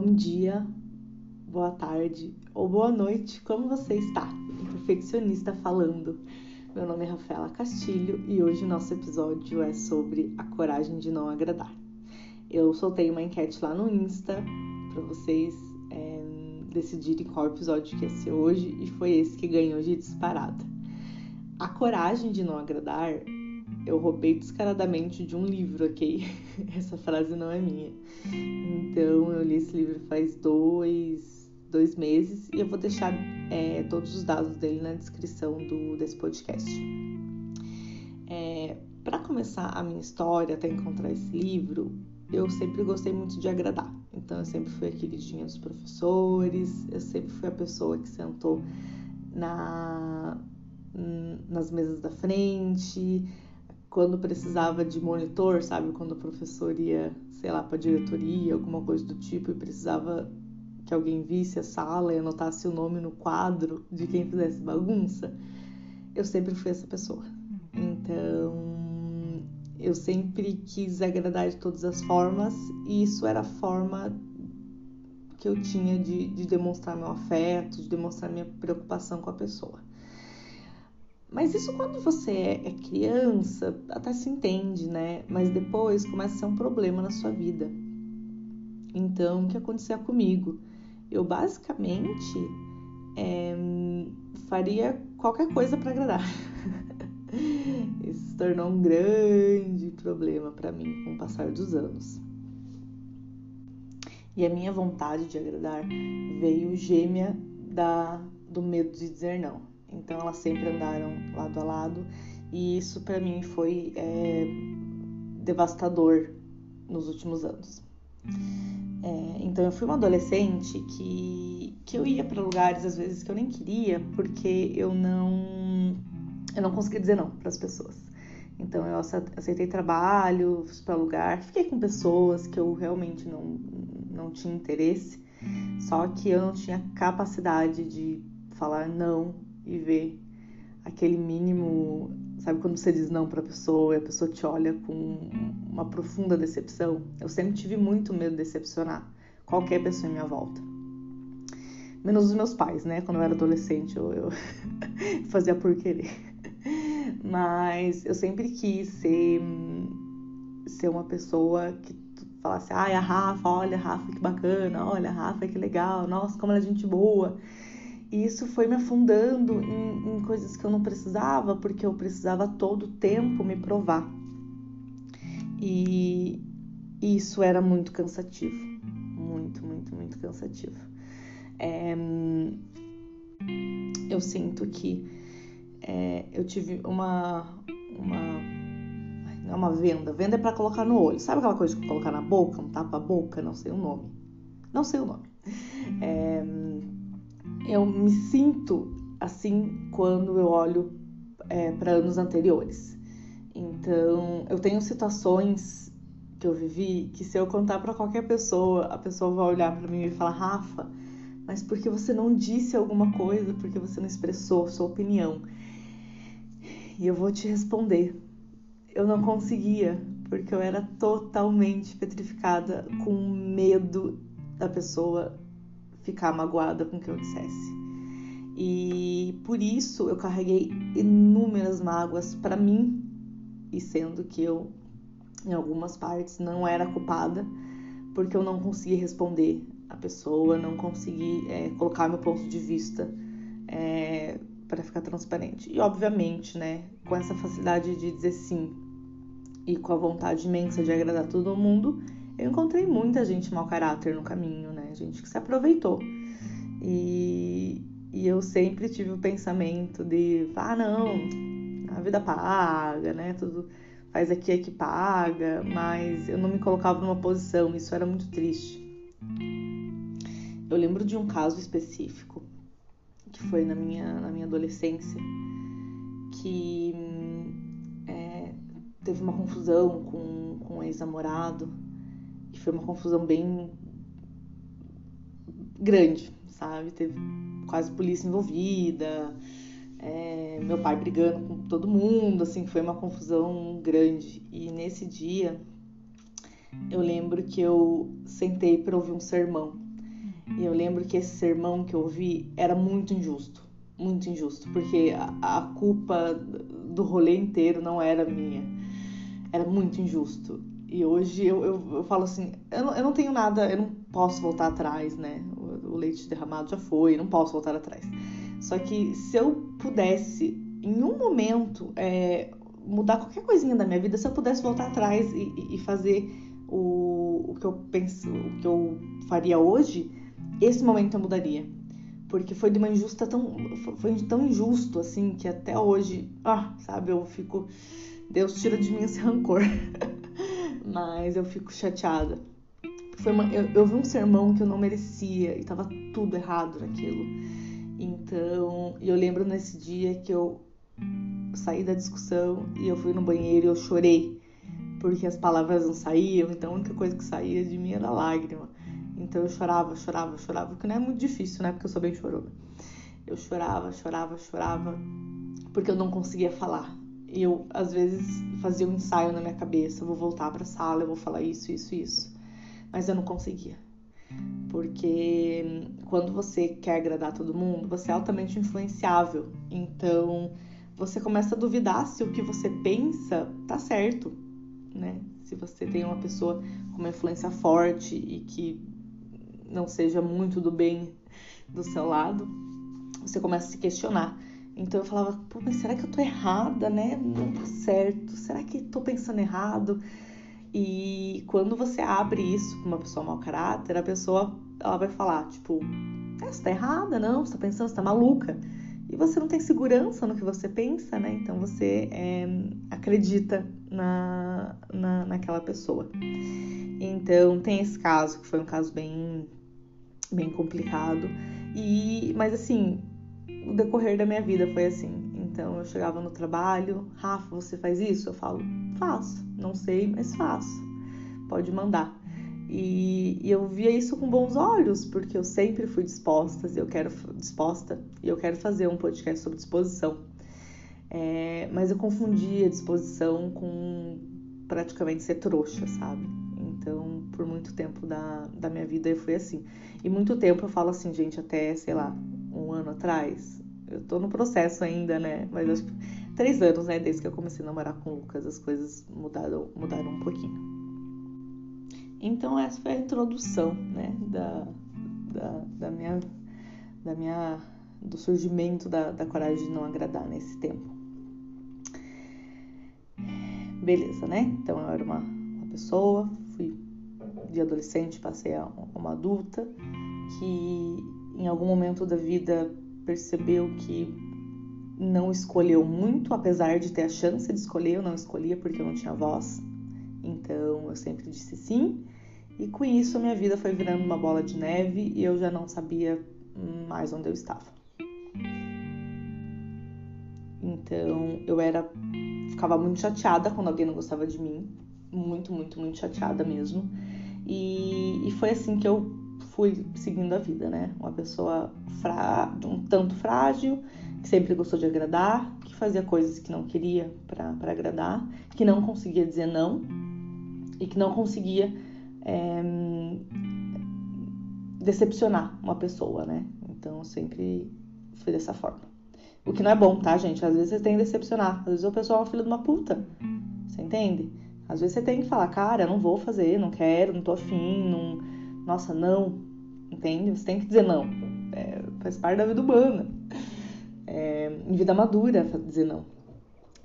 bom dia, boa tarde ou boa noite, como você está? perfeccionista falando. Meu nome é Rafaela Castilho e hoje o nosso episódio é sobre a coragem de não agradar. Eu soltei uma enquete lá no Insta para vocês é, decidirem qual episódio que ia ser hoje e foi esse que ganhou de disparada. A coragem de não agradar eu roubei descaradamente de um livro, ok? Essa frase não é minha. Então, eu li esse livro faz dois, dois meses e eu vou deixar é, todos os dados dele na descrição do, desse podcast. É, Para começar a minha história até encontrar esse livro, eu sempre gostei muito de agradar. Então, eu sempre fui a queridinha dos professores, eu sempre fui a pessoa que sentou na, nas mesas da frente, quando precisava de monitor, sabe? Quando o professor ia, sei lá, para diretoria, alguma coisa do tipo, e precisava que alguém visse a sala e anotasse o nome no quadro de quem fizesse bagunça, eu sempre fui essa pessoa. Então, eu sempre quis agradar de todas as formas, e isso era a forma que eu tinha de, de demonstrar meu afeto, de demonstrar minha preocupação com a pessoa. Mas isso quando você é, criança, até se entende, né? Mas depois começa a ser um problema na sua vida. Então, o que acontecia comigo? Eu basicamente é, faria qualquer coisa para agradar. Isso se tornou um grande problema para mim com o passar dos anos. E a minha vontade de agradar veio gêmea da, do medo de dizer não. Então elas sempre andaram lado a lado e isso para mim foi é, devastador nos últimos anos. É, então eu fui uma adolescente que, que eu ia para lugares às vezes que eu nem queria porque eu não eu não conseguia dizer não para as pessoas. Então eu aceitei trabalho, fui para lugar, fiquei com pessoas que eu realmente não, não tinha interesse, só que eu não tinha capacidade de falar não e ver aquele mínimo, sabe quando você diz não para a pessoa e a pessoa te olha com uma profunda decepção? Eu sempre tive muito medo de decepcionar qualquer pessoa em minha volta. Menos os meus pais, né? Quando eu era adolescente, eu, eu fazia por querer. Mas eu sempre quis ser, ser uma pessoa que falasse, ai, a Rafa, olha, Rafa, que bacana, olha, Rafa, que legal, nossa, como ela é gente boa. E isso foi me afundando em, em coisas que eu não precisava, porque eu precisava todo o tempo me provar. E isso era muito cansativo. Muito, muito, muito cansativo. É, eu sinto que é, eu tive uma. uma não é uma venda. Venda é para colocar no olho. Sabe aquela coisa que colocar na boca? Um tapa-boca? Não sei o nome. Não sei o nome. É, eu me sinto assim quando eu olho é, para anos anteriores. Então, eu tenho situações que eu vivi que se eu contar para qualquer pessoa, a pessoa vai olhar para mim e falar: "Rafa, mas por que você não disse alguma coisa? Por que você não expressou sua opinião?" E eu vou te responder. Eu não conseguia, porque eu era totalmente petrificada com medo da pessoa ficar magoada com o que eu dissesse. E por isso eu carreguei inúmeras mágoas para mim, e sendo que eu, em algumas partes, não era culpada, porque eu não consegui responder a pessoa, não consegui é, colocar meu ponto de vista é, para ficar transparente. E obviamente, né, com essa facilidade de dizer sim e com a vontade imensa de agradar todo mundo, eu encontrei muita gente mau caráter no caminho, né? Gente que se aproveitou. E, e eu sempre tive o pensamento de, ah, não, a vida paga, né? Tudo faz aqui é que paga, mas eu não me colocava numa posição, isso era muito triste. Eu lembro de um caso específico que foi na minha, na minha adolescência, que é, teve uma confusão com, com um ex-namorado e foi uma confusão bem grande, sabe? Teve quase polícia envolvida, é, meu pai brigando com todo mundo, assim, foi uma confusão grande. E nesse dia eu lembro que eu sentei para ouvir um sermão E eu lembro que esse sermão que eu ouvi era muito injusto, muito injusto, porque a, a culpa do rolê inteiro não era minha, era muito injusto. E hoje eu, eu, eu falo assim, eu não, eu não, tenho nada, eu não posso voltar atrás, né? O, o leite derramado já foi, não posso voltar atrás. Só que se eu pudesse, em um momento, é, mudar qualquer coisinha da minha vida, se eu pudesse voltar atrás e, e fazer o, o que eu penso, o que eu faria hoje, esse momento eu mudaria. Porque foi de uma injusta tão. Foi tão injusto assim que até hoje, ah, sabe, eu fico. Deus tira de mim esse rancor. Mas eu fico chateada. Foi uma, eu, eu vi um sermão que eu não merecia e tava tudo errado naquilo. Então, eu lembro nesse dia que eu saí da discussão e eu fui no banheiro e eu chorei, porque as palavras não saíam, então a única coisa que saía de mim era lágrima. Então eu chorava, chorava, chorava, que não é muito difícil, né? Porque eu sou bem chorona. Eu chorava, chorava, chorava, porque eu não conseguia falar. Eu, às vezes, fazia um ensaio na minha cabeça: eu vou voltar para a sala, eu vou falar isso, isso, isso. Mas eu não conseguia. Porque quando você quer agradar todo mundo, você é altamente influenciável. Então, você começa a duvidar se o que você pensa tá certo, né? Se você tem uma pessoa com uma influência forte e que não seja muito do bem do seu lado, você começa a se questionar. Então eu falava, pô, mas será que eu tô errada, né? Não tá certo. Será que tô pensando errado? E quando você abre isso com uma pessoa mau caráter, a pessoa ela vai falar, tipo, é, você tá errada, não, você tá pensando, você tá maluca e você não tem segurança no que você pensa, né? Então você é, acredita na, na, naquela pessoa. Então tem esse caso, que foi um caso bem, bem complicado. E, mas assim, o decorrer da minha vida foi assim. Então eu chegava no trabalho, Rafa, você faz isso? Eu falo, faço. Não sei, mas faço. Pode mandar. E, e, eu via isso com bons olhos, porque eu sempre fui disposta, eu quero disposta e eu quero fazer um podcast sobre disposição. É, mas eu confundia disposição com praticamente ser trouxa, sabe? Então, por muito tempo da, da minha vida eu fui assim. E muito tempo eu falo assim, gente, até, sei lá, um ano atrás. Eu tô no processo ainda, né? Mas acho que três anos, né? Desde que eu comecei a namorar com o Lucas, as coisas mudaram, mudaram um pouquinho. Então essa foi a introdução, né, da, da, da minha, da minha, do surgimento da, da coragem de não agradar nesse tempo. Beleza, né? Então eu era uma, uma pessoa, fui de adolescente, passei a uma adulta que em algum momento da vida percebeu que não escolheu muito, apesar de ter a chance de escolher, eu não escolhia porque eu não tinha voz. Então eu sempre disse sim, e com isso minha vida foi virando uma bola de neve e eu já não sabia mais onde eu estava. Então eu era ficava muito chateada quando alguém não gostava de mim, muito, muito, muito chateada mesmo. E, e foi assim que eu fui seguindo a vida, né? Uma pessoa fra... um tanto frágil, que sempre gostou de agradar, que fazia coisas que não queria para agradar, que não conseguia dizer não e que não conseguia é, decepcionar uma pessoa, né? Então sempre foi dessa forma. O que não é bom, tá, gente? Às vezes você tem que decepcionar. Às vezes o pessoal é um filho de uma puta. Você entende? Às vezes você tem que falar, cara, não vou fazer, não quero, não tô afim, não. Nossa, não. Entende? Você tem que dizer não. É, faz parte da vida humana. É, em vida madura dizer não.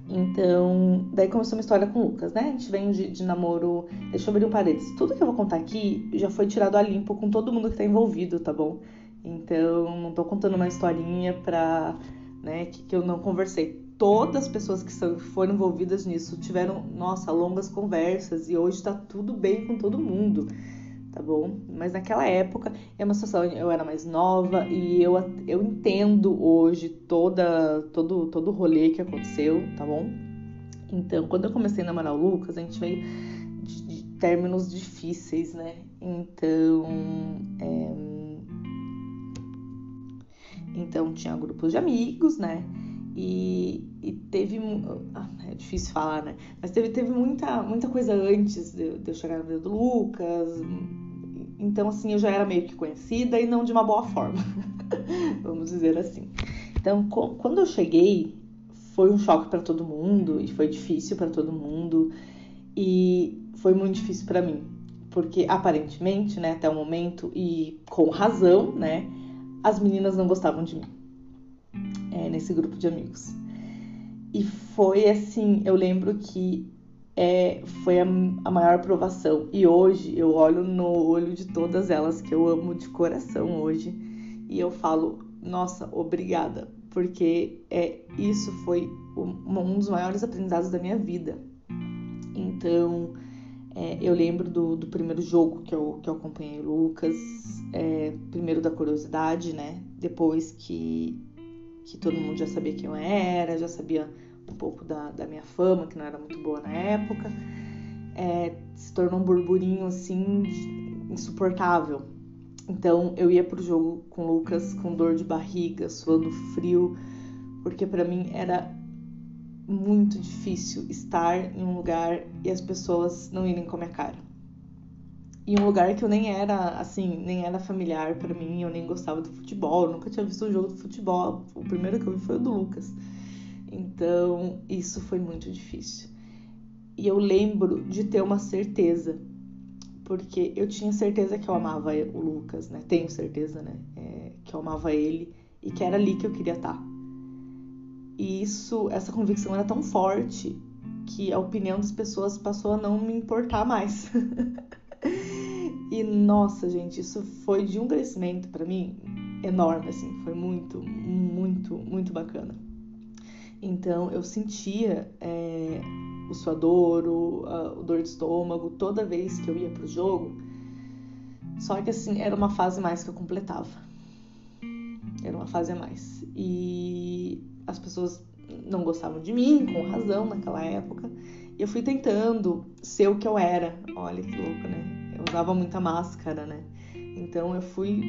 Então, daí começou uma história com o Lucas, né? A gente vem de, de namoro. Deixa eu abrir um parênteses. Tudo que eu vou contar aqui já foi tirado a limpo com todo mundo que tá envolvido, tá bom? Então, não tô contando uma historinha pra. né, que, que eu não conversei. Todas as pessoas que são, foram envolvidas nisso tiveram, nossa, longas conversas e hoje tá tudo bem com todo mundo tá bom? Mas naquela época é uma situação, eu era mais nova e eu, eu entendo hoje toda, todo, todo o rolê que aconteceu, tá bom? Então, quando eu comecei a namorar o Lucas, a gente veio de, de términos difíceis, né? Então, é... então tinha grupos de amigos, né? E, e teve. Ah, é difícil falar, né? Mas teve, teve muita, muita coisa antes de, de eu chegar na vida do Lucas, Então, assim, eu já era meio que conhecida e não de uma boa forma, vamos dizer assim. Então, quando eu cheguei, foi um choque para todo mundo e foi difícil para todo mundo e foi muito difícil para mim, porque aparentemente, né, até o momento e com razão, né, as meninas não gostavam de mim é, nesse grupo de amigos. E foi assim, eu lembro que é, foi a, a maior aprovação. E hoje eu olho no olho de todas elas que eu amo de coração hoje e eu falo, nossa, obrigada, porque é, isso foi um, um dos maiores aprendizados da minha vida. Então, é, eu lembro do, do, primeiro jogo que eu, que eu acompanhei o Lucas, é, primeiro da curiosidade, né? Depois que, que todo mundo já sabia quem eu era, já sabia um pouco da, da minha fama, que não era muito boa na época. É, se tornou um burburinho assim insuportável. Então eu ia pro jogo com o Lucas com dor de barriga, suando frio, porque para mim era muito difícil estar em um lugar e as pessoas não irem com a minha cara. Em um lugar que eu nem era, assim, nem era familiar para mim, eu nem gostava do futebol, nunca tinha visto um jogo de futebol. O primeiro que eu vi foi o do Lucas. Então, isso foi muito difícil. E eu lembro de ter uma certeza, porque eu tinha certeza que eu amava o Lucas, né? Tenho certeza, né? É, que eu amava ele e que era ali que eu queria estar. E isso, essa convicção era tão forte que a opinião das pessoas passou a não me importar mais. e nossa, gente, isso foi de um crescimento para mim enorme, assim, foi muito, muito, muito bacana. Então eu sentia é, o suador, o, a, o dor de estômago toda vez que eu ia pro jogo. Só que assim, era uma fase mais que eu completava. Era uma fase a mais. E as pessoas não gostavam de mim, com razão, naquela época. E eu fui tentando ser o que eu era. Olha que louco, né? Eu usava muita máscara, né? Então eu fui,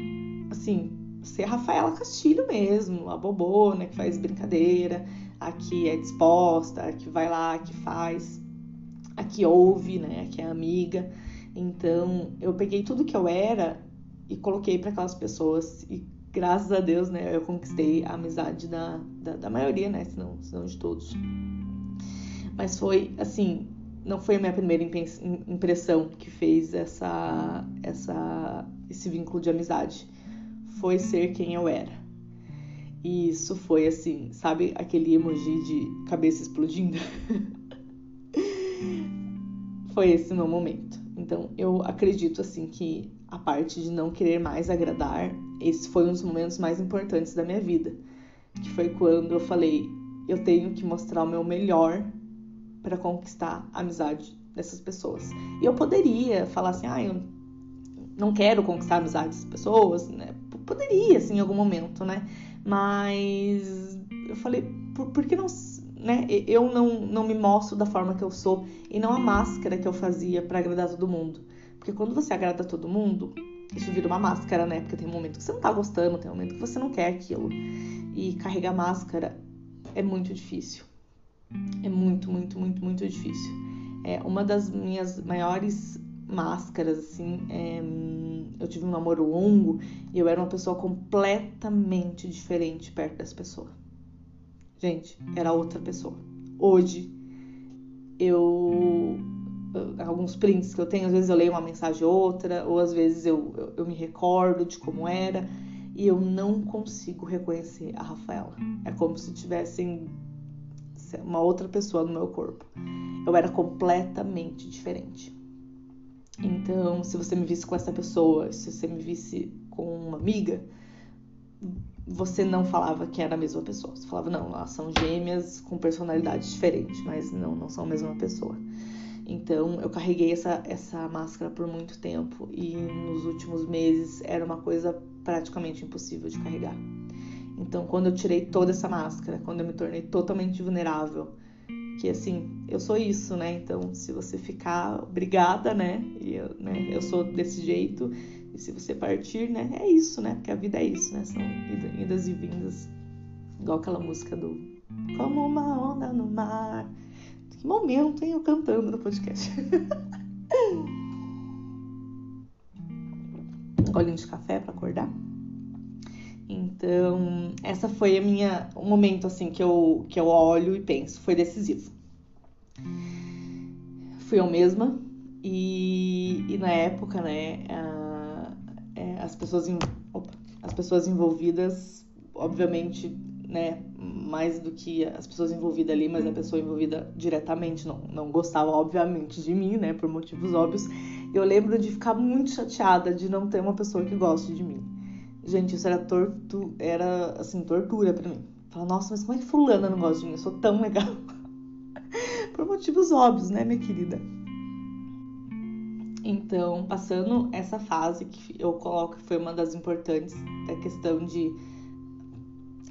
assim, ser Rafaela Castilho mesmo, a bobona que faz brincadeira, a que é disposta, a que vai lá, a que faz, a que ouve, né, a que é amiga. Então, eu peguei tudo que eu era e coloquei para aquelas pessoas e graças a Deus, né, eu conquistei a amizade da, da, da maioria, né, se não, se não de todos. Mas foi, assim, não foi a minha primeira impressão que fez essa, essa, esse vínculo de amizade. Foi ser quem eu era. E isso foi assim, sabe aquele emoji de cabeça explodindo? foi esse meu momento. Então eu acredito assim que a parte de não querer mais agradar, esse foi um dos momentos mais importantes da minha vida, que foi quando eu falei, eu tenho que mostrar o meu melhor para conquistar a amizade dessas pessoas. E eu poderia falar assim, ah, eu não quero conquistar a amizade dessas pessoas, né? Poderia, assim, em algum momento, né? Mas eu falei, por, por que não, né? Eu não, não me mostro da forma que eu sou e não a máscara que eu fazia para agradar todo mundo. Porque quando você agrada todo mundo, isso vira uma máscara, né? Porque tem um momento que você não tá gostando, tem um momento que você não quer aquilo. E carregar máscara é muito difícil. É muito, muito, muito, muito difícil. É uma das minhas maiores máscaras, assim, é eu tive um namoro longo e eu era uma pessoa completamente diferente perto dessa pessoa. Gente, era outra pessoa. Hoje, eu. Alguns prints que eu tenho, às vezes eu leio uma mensagem ou outra, ou às vezes eu, eu, eu me recordo de como era e eu não consigo reconhecer a Rafaela. É como se tivessem uma outra pessoa no meu corpo. Eu era completamente diferente. Então, se você me visse com essa pessoa, se você me visse com uma amiga, você não falava que era a mesma pessoa. Você falava, não, elas são gêmeas com personalidades diferentes, mas não, não são a mesma pessoa. Então, eu carreguei essa, essa máscara por muito tempo e nos últimos meses era uma coisa praticamente impossível de carregar. Então, quando eu tirei toda essa máscara, quando eu me tornei totalmente vulnerável, que assim, eu sou isso, né? Então, se você ficar, obrigada, né? E eu, né? eu sou desse jeito. E se você partir, né? É isso, né? Porque a vida é isso, né? São idas e vindas. Igual aquela música do Como uma onda no mar. Que momento, hein? Eu cantando no podcast. golinho de café para acordar. Então, essa foi a minha um momento assim que eu que eu olho e penso, foi decisivo. Fui eu mesma e, e na época, né, a, é, as pessoas opa, as pessoas envolvidas, obviamente, né, mais do que as pessoas envolvidas ali, mas a pessoa envolvida diretamente não, não gostava, obviamente, de mim, né, por motivos óbvios. Eu lembro de ficar muito chateada de não ter uma pessoa que goste de mim. Gente, isso era torto, era assim, tortura para mim. Falar, nossa, mas como é que fulana não gosta de mim? Eu sou tão legal. Por motivos óbvios, né, minha querida? Então, passando essa fase que eu coloco que foi uma das importantes, da questão de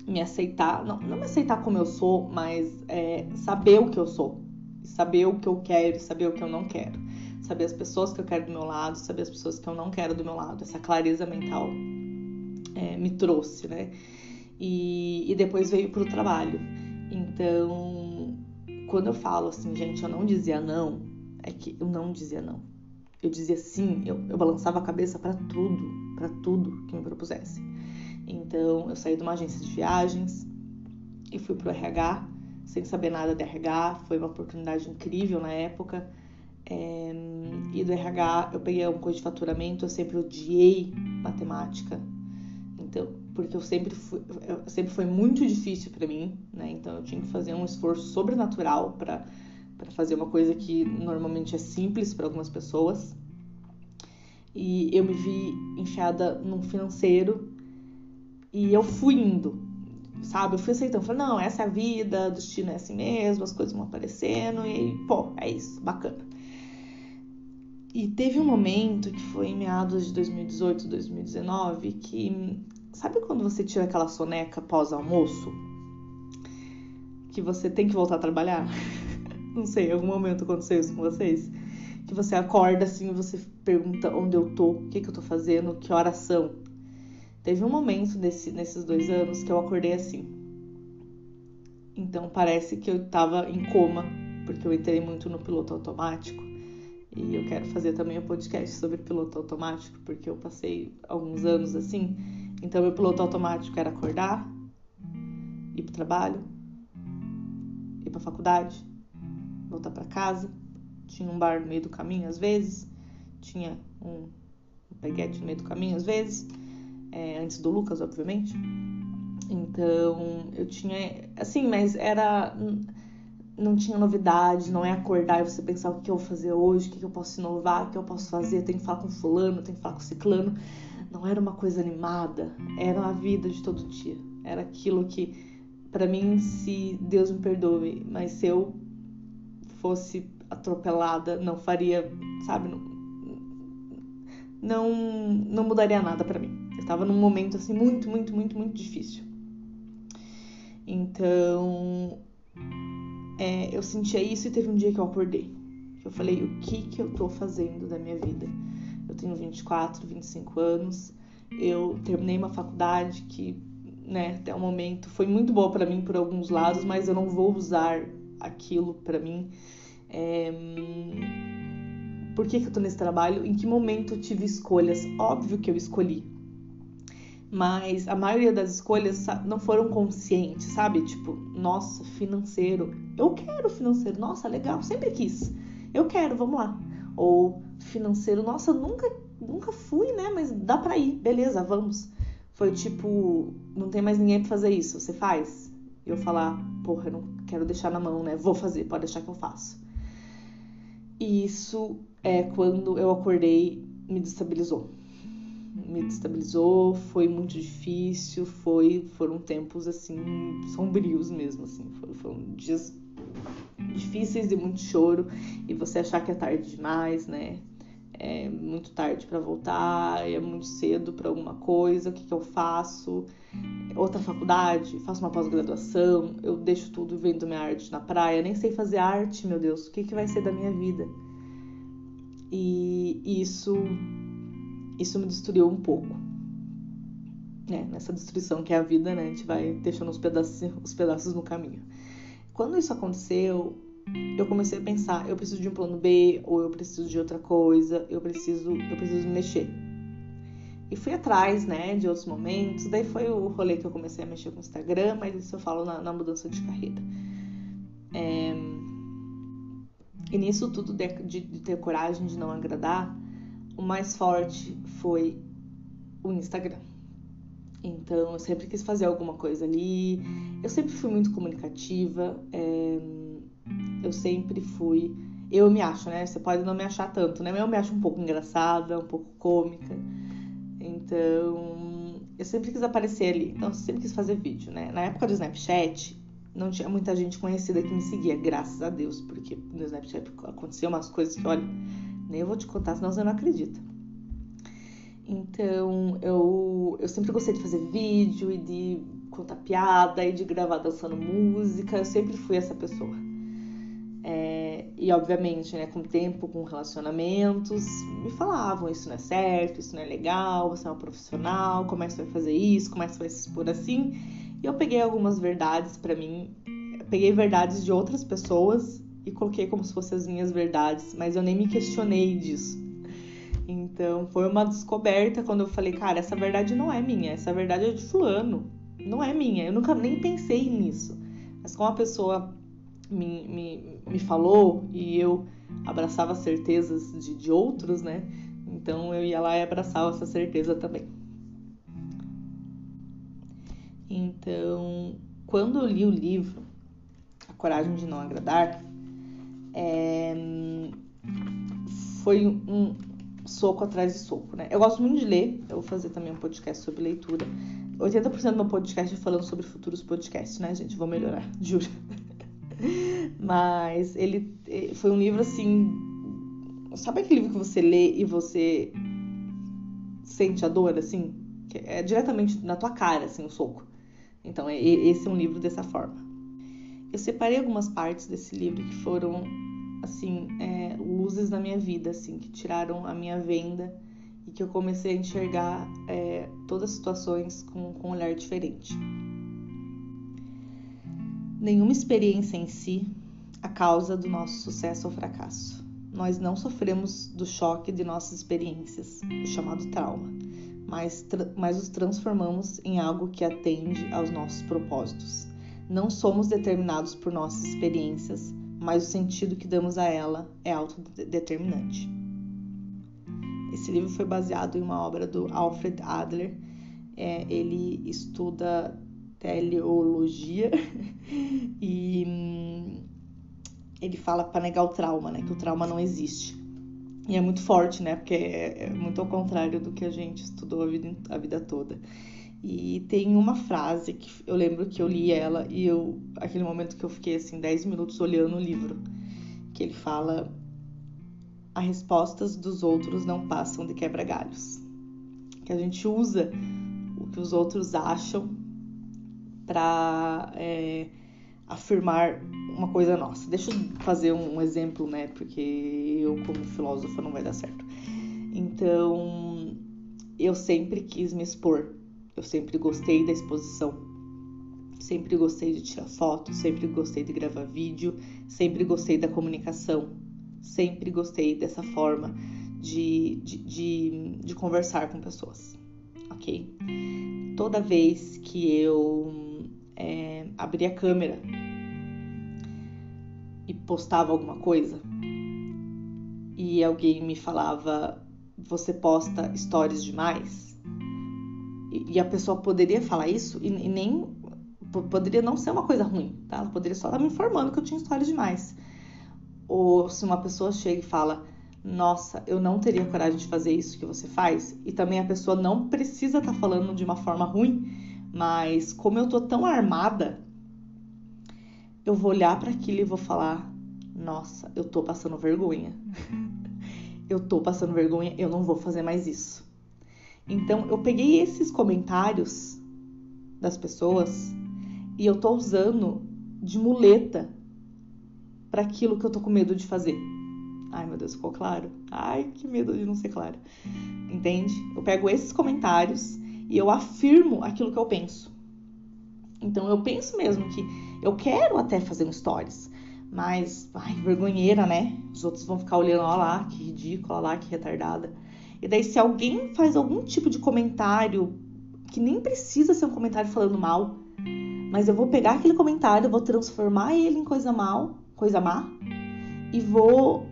me aceitar, não, não me aceitar como eu sou, mas é, saber o que eu sou, saber o que eu quero, saber o que eu não quero, saber as pessoas que eu quero do meu lado, saber as pessoas que eu não quero do meu lado, essa clareza mental é, me trouxe, né? E, e depois veio para o trabalho. Então, quando eu falo assim, gente, eu não dizia não, é que eu não dizia não. Eu dizia sim, eu, eu balançava a cabeça para tudo, para tudo que me propusesse. Então, eu saí de uma agência de viagens e fui pro RH, sem saber nada de RH. Foi uma oportunidade incrível na época. É, e do RH, eu peguei um coisa de faturamento. Eu sempre odiei matemática. Então, porque eu sempre fui, sempre foi muito difícil para mim, né? Então, eu tinha que fazer um esforço sobrenatural para para fazer uma coisa que normalmente é simples para algumas pessoas. E eu me vi enfiada num financeiro e eu fui indo, sabe? Eu fui aceitando, falei, não, essa é a vida, o destino é assim mesmo, as coisas vão aparecendo e, pô, é isso, bacana. E teve um momento que foi em meados de 2018, 2019, que sabe quando você tira aquela soneca pós-almoço? Que você tem que voltar a trabalhar? Não sei, em algum momento aconteceu isso com vocês? Que você acorda assim, você pergunta onde eu tô, o que, que eu tô fazendo, que horas são. Teve um momento desse, nesses dois anos que eu acordei assim. Então parece que eu tava em coma, porque eu entrei muito no piloto automático. E eu quero fazer também um podcast sobre piloto automático, porque eu passei alguns anos assim. Então meu piloto automático era acordar, ir pro trabalho, ir pra faculdade, voltar para casa. Tinha um bar no meio do caminho às vezes, tinha um, um peguete no meio do caminho às vezes, é, antes do Lucas, obviamente. Então eu tinha, assim, mas era. Não tinha novidade, não é acordar e você pensar o que eu vou fazer hoje, o que eu posso inovar, o que eu posso fazer, eu tenho que falar com fulano, tenho que falar com ciclano. Não era uma coisa animada, era a vida de todo dia. Era aquilo que, para mim, se Deus me perdoe, mas se eu fosse atropelada, não faria, sabe, não, não, não mudaria nada para mim. Eu estava num momento assim muito, muito, muito, muito difícil. Então, é, eu sentia isso e teve um dia que eu acordei. Eu falei, o que que eu tô fazendo da minha vida? Eu tenho 24, 25 anos. Eu terminei uma faculdade que, né, até o momento foi muito boa para mim por alguns lados, mas eu não vou usar aquilo para mim. É... Por que, que eu tô nesse trabalho? Em que momento eu tive escolhas? Óbvio que eu escolhi. Mas a maioria das escolhas não foram conscientes, sabe? Tipo, nossa, financeiro. Eu quero financeiro. Nossa, legal, sempre quis. Eu quero, vamos lá. Ou financeiro, nossa, nunca, nunca fui, né? Mas dá pra ir, beleza, vamos. Foi tipo, não tem mais ninguém pra fazer isso, você faz? E eu falar, porra, não quero deixar na mão, né? Vou fazer, pode deixar que eu faço. E isso é quando eu acordei, me destabilizou. Me destabilizou, foi muito difícil, foi, foram tempos assim sombrios mesmo, assim, foram, foram dias difíceis de muito choro e você achar que é tarde demais, né? É muito tarde para voltar, é muito cedo para alguma coisa, o que, que eu faço? Outra faculdade, faço uma pós-graduação, eu deixo tudo vendo minha arte na praia, nem sei fazer arte, meu Deus, o que, que vai ser da minha vida? E isso, isso me destruiu um pouco. É, nessa destruição que é a vida, né? A gente vai deixando os pedaços, os pedaços no caminho. Quando isso aconteceu, eu comecei a pensar, eu preciso de um plano B ou eu preciso de outra coisa, eu preciso, eu preciso me mexer. E fui atrás, né, de outros momentos. Daí foi o rolê que eu comecei a mexer com o Instagram, mas isso eu falo na, na mudança de carreira. É... E nisso tudo de, de, de ter coragem de não agradar, o mais forte foi o Instagram. Então, eu sempre quis fazer alguma coisa ali. Eu sempre fui muito comunicativa. É... Eu sempre fui. Eu me acho, né? Você pode não me achar tanto, né? Mas eu me acho um pouco engraçada, um pouco cômica. Então, eu sempre quis aparecer ali. Então, eu sempre quis fazer vídeo, né? Na época do Snapchat, não tinha muita gente conhecida que me seguia, graças a Deus, porque no Snapchat aconteceu umas coisas que, olha, nem eu vou te contar, senão você não acredita. Então, eu, eu sempre gostei de fazer vídeo e de contar piada e de gravar dançando música, eu sempre fui essa pessoa. É, e obviamente, né, com o tempo, com relacionamentos, me falavam isso não é certo, isso não é legal, você é uma profissional, como é que você vai fazer isso, como é que você vai se expor assim. E eu peguei algumas verdades para mim, peguei verdades de outras pessoas e coloquei como se fossem as minhas verdades, mas eu nem me questionei disso. Então foi uma descoberta quando eu falei, cara, essa verdade não é minha, essa verdade é de fulano, não é minha. Eu nunca nem pensei nisso. Mas como a pessoa me, me, me falou e eu abraçava certezas de, de outros, né? Então eu ia lá e abraçava essa certeza também. Então, quando eu li o livro A Coragem de Não Agradar, é... foi um soco atrás de soco, né? Eu gosto muito de ler, eu vou fazer também um podcast sobre leitura. 80% do meu podcast é falando sobre futuros podcasts, né, gente? Vou melhorar, juro. Mas ele eh, foi um livro assim. Sabe aquele livro que você lê e você sente a dor, assim? É diretamente na tua cara, assim, o um soco. Então, esse é um livro dessa forma. Eu separei algumas partes desse livro que foram, assim, é, luzes na minha vida, assim, que tiraram a minha venda e que eu comecei a enxergar é, todas as situações com, com um olhar diferente. Nenhuma experiência em si a causa do nosso sucesso ou fracasso. Nós não sofremos do choque de nossas experiências, o chamado trauma, mas, mas os transformamos em algo que atende aos nossos propósitos. Não somos determinados por nossas experiências, mas o sentido que damos a ela é autodeterminante. Esse livro foi baseado em uma obra do Alfred Adler. É, ele estuda teleologia e hum, ele fala para negar o trauma, né? Que o trauma não existe. E é muito forte, né? Porque é, é muito ao contrário do que a gente estudou a vida, a vida toda. E tem uma frase que eu lembro que eu li ela e eu aquele momento que eu fiquei assim 10 minutos olhando o livro, que ele fala as respostas dos outros não passam de quebra-galhos. Que a gente usa o que os outros acham para é, afirmar uma coisa nossa. Deixa eu fazer um exemplo, né? Porque eu, como filósofa, não vai dar certo. Então, eu sempre quis me expor. Eu sempre gostei da exposição. Sempre gostei de tirar foto, sempre gostei de gravar vídeo, sempre gostei da comunicação, sempre gostei dessa forma de, de, de, de conversar com pessoas, ok? Toda vez que eu é, abria a câmera e postava alguma coisa e alguém me falava você posta stories demais e, e a pessoa poderia falar isso e, e, nem poderia não ser uma coisa ruim, tá? Ela poderia só estar me informando que eu tinha stories demais. Ou se uma pessoa chega e fala nossa, eu não teria coragem de fazer isso que você faz, e também a pessoa não precisa estar tá falando de uma forma ruim, mas como eu tô tão armada, eu vou olhar para aquilo e vou falar: "Nossa, eu tô passando vergonha. eu tô passando vergonha, eu não vou fazer mais isso". Então, eu peguei esses comentários das pessoas e eu tô usando de muleta para aquilo que eu tô com medo de fazer. Ai, meu Deus, ficou claro? Ai, que medo de não ser claro. Entende? Eu pego esses comentários e eu afirmo aquilo que eu penso. Então eu penso mesmo que eu quero até fazer um stories, mas ai, vergonheira, né? Os outros vão ficar olhando, ó lá, que ridícula, lá, que retardada. E daí, se alguém faz algum tipo de comentário, que nem precisa ser um comentário falando mal, mas eu vou pegar aquele comentário, vou transformar ele em coisa mal, coisa má, e vou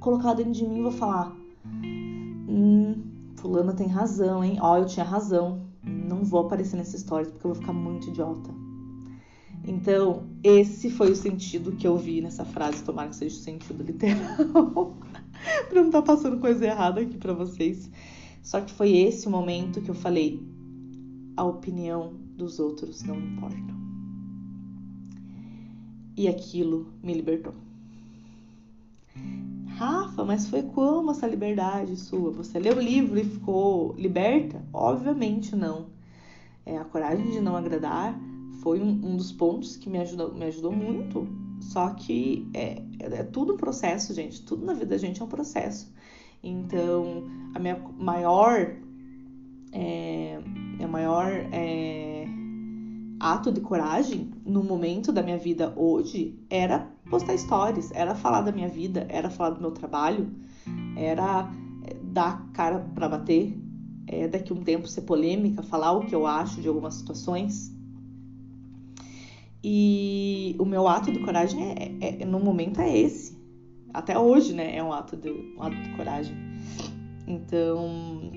colocar dentro de mim e vou falar: Hum, fulana tem razão, hein? Ó, eu tinha razão. Não vou aparecer nessa história porque eu vou ficar muito idiota. Então, esse foi o sentido que eu vi nessa frase, tomara que seja o sentido literal. pra não estar tá passando coisa errada aqui para vocês. Só que foi esse o momento que eu falei: a opinião dos outros não importa. E aquilo me libertou. Rafa, mas foi como essa liberdade sua? Você leu o livro e ficou liberta? Obviamente não. É, a coragem de não agradar foi um, um dos pontos que me ajudou, me ajudou muito. Só que é, é, tudo um processo, gente. Tudo na vida da gente é um processo. Então, a minha maior. É, minha maior é, ato de coragem no momento da minha vida hoje era postar stories, era falar da minha vida, era falar do meu trabalho, era é, dar cara para bater, é, daqui um tempo ser polêmica, falar o que eu acho de algumas situações. E o meu ato de coragem é, é, é no momento é esse. Até hoje, né? É um ato de, um ato de coragem. Então,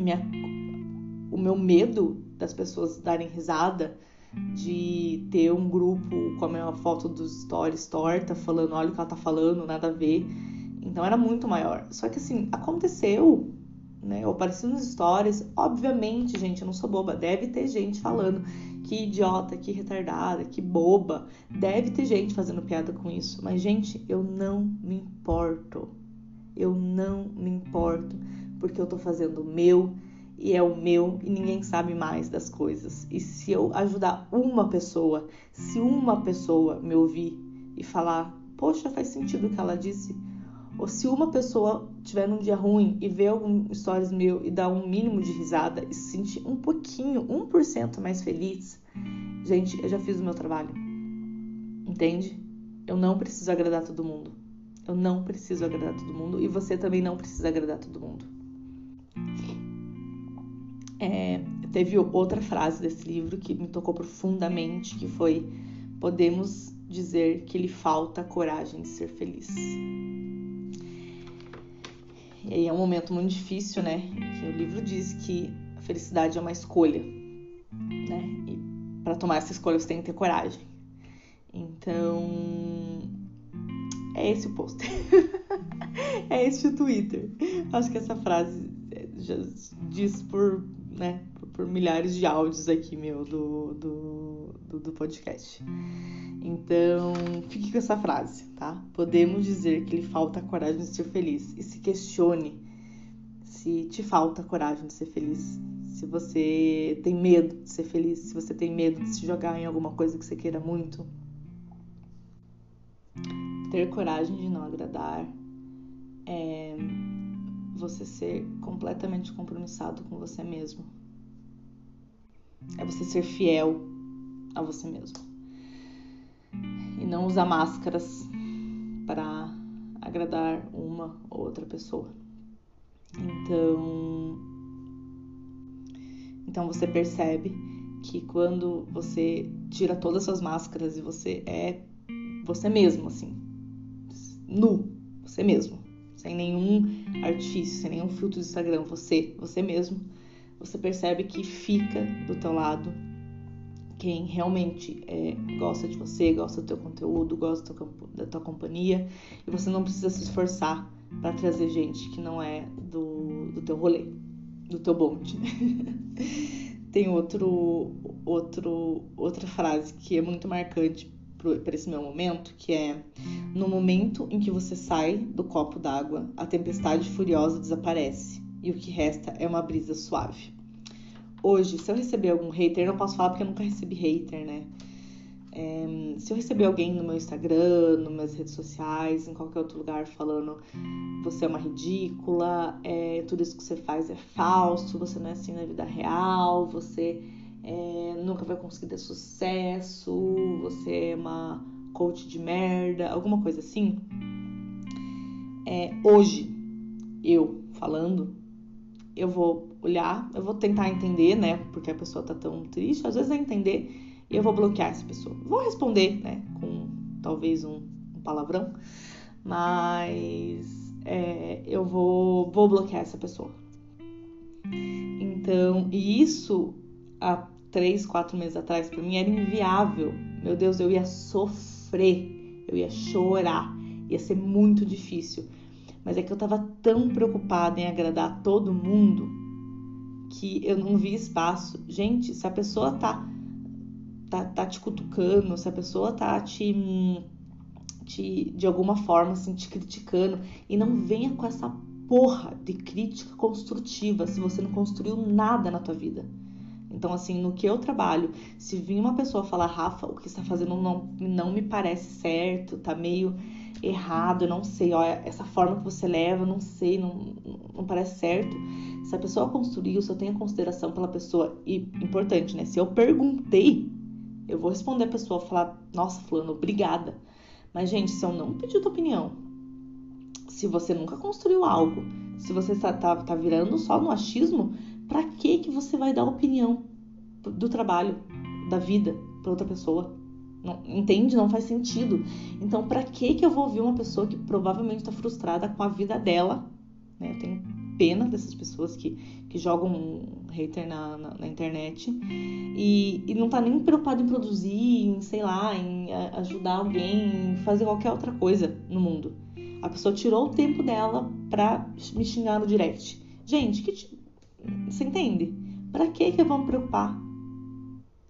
minha, o meu medo das pessoas darem risada, de ter um grupo com a minha foto dos stories torta, falando, olha o que ela tá falando, nada a ver. Então era muito maior. Só que assim, aconteceu, né? Eu apareci nos stories, obviamente, gente, eu não sou boba, deve ter gente falando que idiota, que retardada, que boba. Deve ter gente fazendo piada com isso, mas gente, eu não me importo. Eu não me importo, porque eu tô fazendo o meu e é o meu e ninguém sabe mais das coisas. E se eu ajudar uma pessoa, se uma pessoa me ouvir e falar, poxa, faz sentido o que ela disse, ou se uma pessoa tiver num dia ruim e ver algum stories meu e dar um mínimo de risada e se sentir um pouquinho, 1% mais feliz, gente, eu já fiz o meu trabalho. Entende? Eu não preciso agradar todo mundo. Eu não preciso agradar todo mundo e você também não precisa agradar todo mundo. É, teve outra frase desse livro que me tocou profundamente, que foi: podemos dizer que lhe falta coragem de ser feliz. E aí é um momento muito difícil, né? Que o livro diz que a felicidade é uma escolha, né? E para tomar essa escolha você tem que ter coragem. Então, é esse o post. é este o Twitter. Acho que essa frase já diz por né, por milhares de áudios aqui, meu, do, do, do, do podcast. Então, fique com essa frase, tá? Podemos dizer que lhe falta coragem de ser feliz. E se questione se te falta coragem de ser feliz. Se você tem medo de ser feliz, se você tem medo de se jogar em alguma coisa que você queira muito. Ter coragem de não agradar é você ser completamente compromissado com você mesmo. É você ser fiel a você mesmo. E não usar máscaras para agradar uma ou outra pessoa. Então, então você percebe que quando você tira todas as suas máscaras e você é você mesmo, assim, nu, você mesmo, sem nenhum artifício, sem nenhum filtro do Instagram, você, você mesmo, você percebe que fica do teu lado quem realmente é, gosta de você, gosta do teu conteúdo, gosta da tua companhia e você não precisa se esforçar para trazer gente que não é do, do teu rolê, do teu bonde. Tem outro, outro, outra frase que é muito marcante para esse meu momento, que é no momento em que você sai do copo d'água, a tempestade furiosa desaparece e o que resta é uma brisa suave. Hoje, se eu receber algum hater, não posso falar porque eu nunca recebi hater, né? É, se eu receber alguém no meu Instagram, nas minhas redes sociais, em qualquer outro lugar falando você é uma ridícula, é, tudo isso que você faz é falso, você não é assim na vida real, você é, nunca vai conseguir ter sucesso, você é uma coach de merda, alguma coisa assim. É, hoje, eu falando, eu vou olhar, eu vou tentar entender, né? Porque a pessoa tá tão triste, às vezes é entender e eu vou bloquear essa pessoa. Vou responder, né? Com talvez um, um palavrão, mas é, eu vou, vou bloquear essa pessoa. Então, e isso há três, quatro meses atrás para mim era inviável. Meu Deus, eu ia sofrer, eu ia chorar, ia ser muito difícil. Mas é que eu tava tão preocupada em agradar todo mundo que eu não vi espaço. Gente, se a pessoa tá, tá, tá te cutucando, se a pessoa tá te, te de alguma forma assim, te criticando, e não venha com essa porra de crítica construtiva se você não construiu nada na tua vida. Então, assim, no que eu trabalho, se vir uma pessoa falar, Rafa, o que está fazendo não, não me parece certo, tá meio errado, não sei, olha, essa forma que você leva, não sei, não, não parece certo. Se a pessoa construiu, se eu tenho consideração pela pessoa, e importante, né? Se eu perguntei, eu vou responder a pessoa, falar, nossa, fulano, obrigada. Mas, gente, se eu não pedir tua opinião, se você nunca construiu algo, se você tá, tá, tá virando só no achismo, pra que que você vai dar opinião do trabalho, da vida, pra outra pessoa? Não, entende? Não faz sentido. Então, para que que eu vou ouvir uma pessoa que provavelmente está frustrada com a vida dela? Né? Eu tenho pena dessas pessoas que, que jogam um hater na, na, na internet e, e, não tá nem preocupado em produzir, em, sei lá, em ajudar alguém, em fazer qualquer outra coisa no mundo. A pessoa tirou o tempo dela pra me xingar no direct. Gente, que você entende? Pra que que eu vou me preocupar?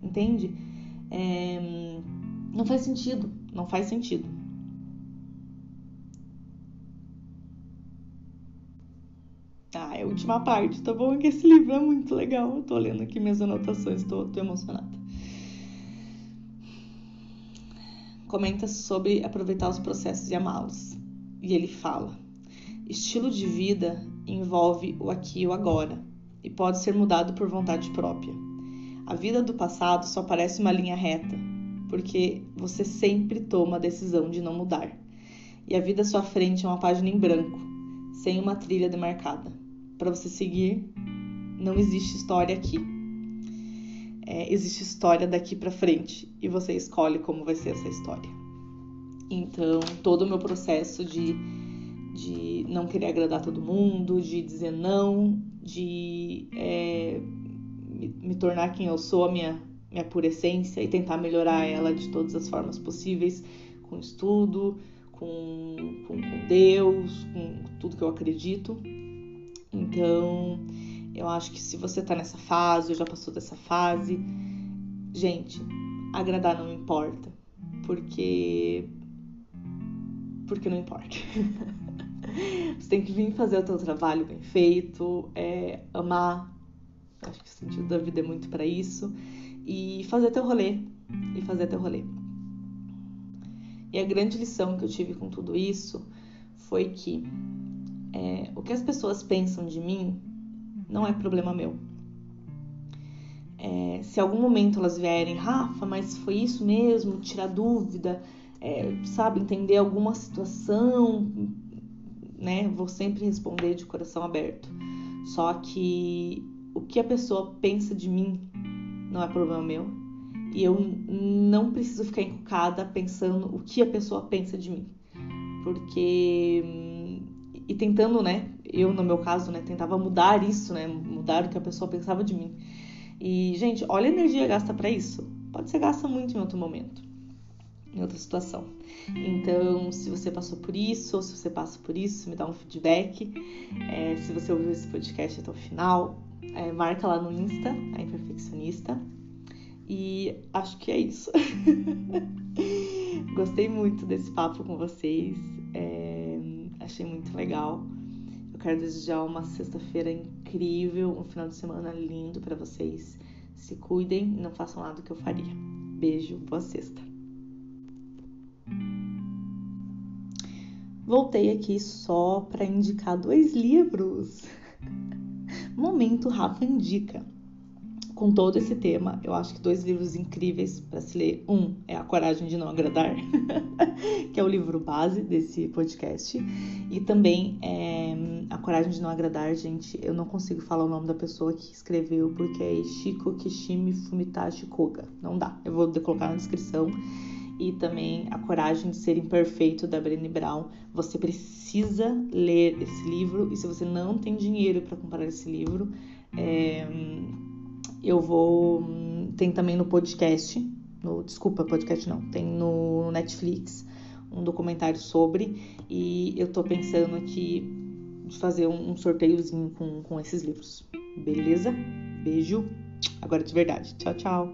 Entende? É não faz sentido, não faz sentido. Ah, é a última parte, tá bom? Que esse livro é muito legal. Eu tô lendo aqui minhas anotações, tô, tô emocionada. Comenta sobre aproveitar os processos e amá-los. E ele fala: estilo de vida envolve o aqui e o agora e pode ser mudado por vontade própria. A vida do passado só parece uma linha reta, porque você sempre toma a decisão de não mudar. E a vida à sua frente é uma página em branco, sem uma trilha demarcada. Para você seguir, não existe história aqui. É, existe história daqui para frente e você escolhe como vai ser essa história. Então, todo o meu processo de, de não querer agradar todo mundo, de dizer não, de é, me, me tornar quem eu sou, a minha minha pura essência e tentar melhorar ela de todas as formas possíveis, com estudo, com, com, com Deus, com tudo que eu acredito. Então, eu acho que se você tá nessa fase, ou já passou dessa fase, gente, agradar não importa, porque porque não importa. você tem que vir fazer o teu trabalho bem feito, é, amar. Acho que o sentido da vida é muito para isso e fazer teu rolê. E fazer teu rolê. E a grande lição que eu tive com tudo isso foi que é, o que as pessoas pensam de mim não é problema meu. É, se algum momento elas vierem, Rafa, mas foi isso mesmo, tirar dúvida, é, sabe, entender alguma situação, né? Vou sempre responder de coração aberto. Só que o que a pessoa pensa de mim não é problema meu. E eu não preciso ficar encucada pensando o que a pessoa pensa de mim. Porque. E tentando, né? Eu, no meu caso, né? Tentava mudar isso, né? Mudar o que a pessoa pensava de mim. E, gente, olha a energia gasta para isso. Pode ser gasta muito em outro momento, em outra situação. Então, se você passou por isso, ou se você passa por isso, me dá um feedback. É, se você ouviu esse podcast até o final, é, marca lá no Insta, a Imperfeccionista. E acho que é isso. Gostei muito desse papo com vocês. É, achei muito legal. Eu quero desejar uma sexta-feira incrível, um final de semana lindo para vocês. Se cuidem e não façam nada do que eu faria. Beijo, boa sexta. Voltei aqui só para indicar dois livros. Momento Rafa Indica. Com todo esse tema, eu acho que dois livros incríveis para se ler. Um é A Coragem de Não Agradar, que é o livro base desse podcast, e também é A Coragem de Não Agradar, gente, eu não consigo falar o nome da pessoa que escreveu, porque é Ishiko Kishimi Fumitashi Koga. Não dá. Eu vou colocar na descrição. E também A Coragem de Ser Imperfeito, da Brené Brown. Você precisa ler esse livro. E se você não tem dinheiro para comprar esse livro, é, eu vou. Tem também no podcast. No, desculpa, podcast não. Tem no Netflix um documentário sobre. E eu tô pensando aqui de fazer um, um sorteiozinho com, com esses livros. Beleza? Beijo. Agora de verdade. Tchau, tchau.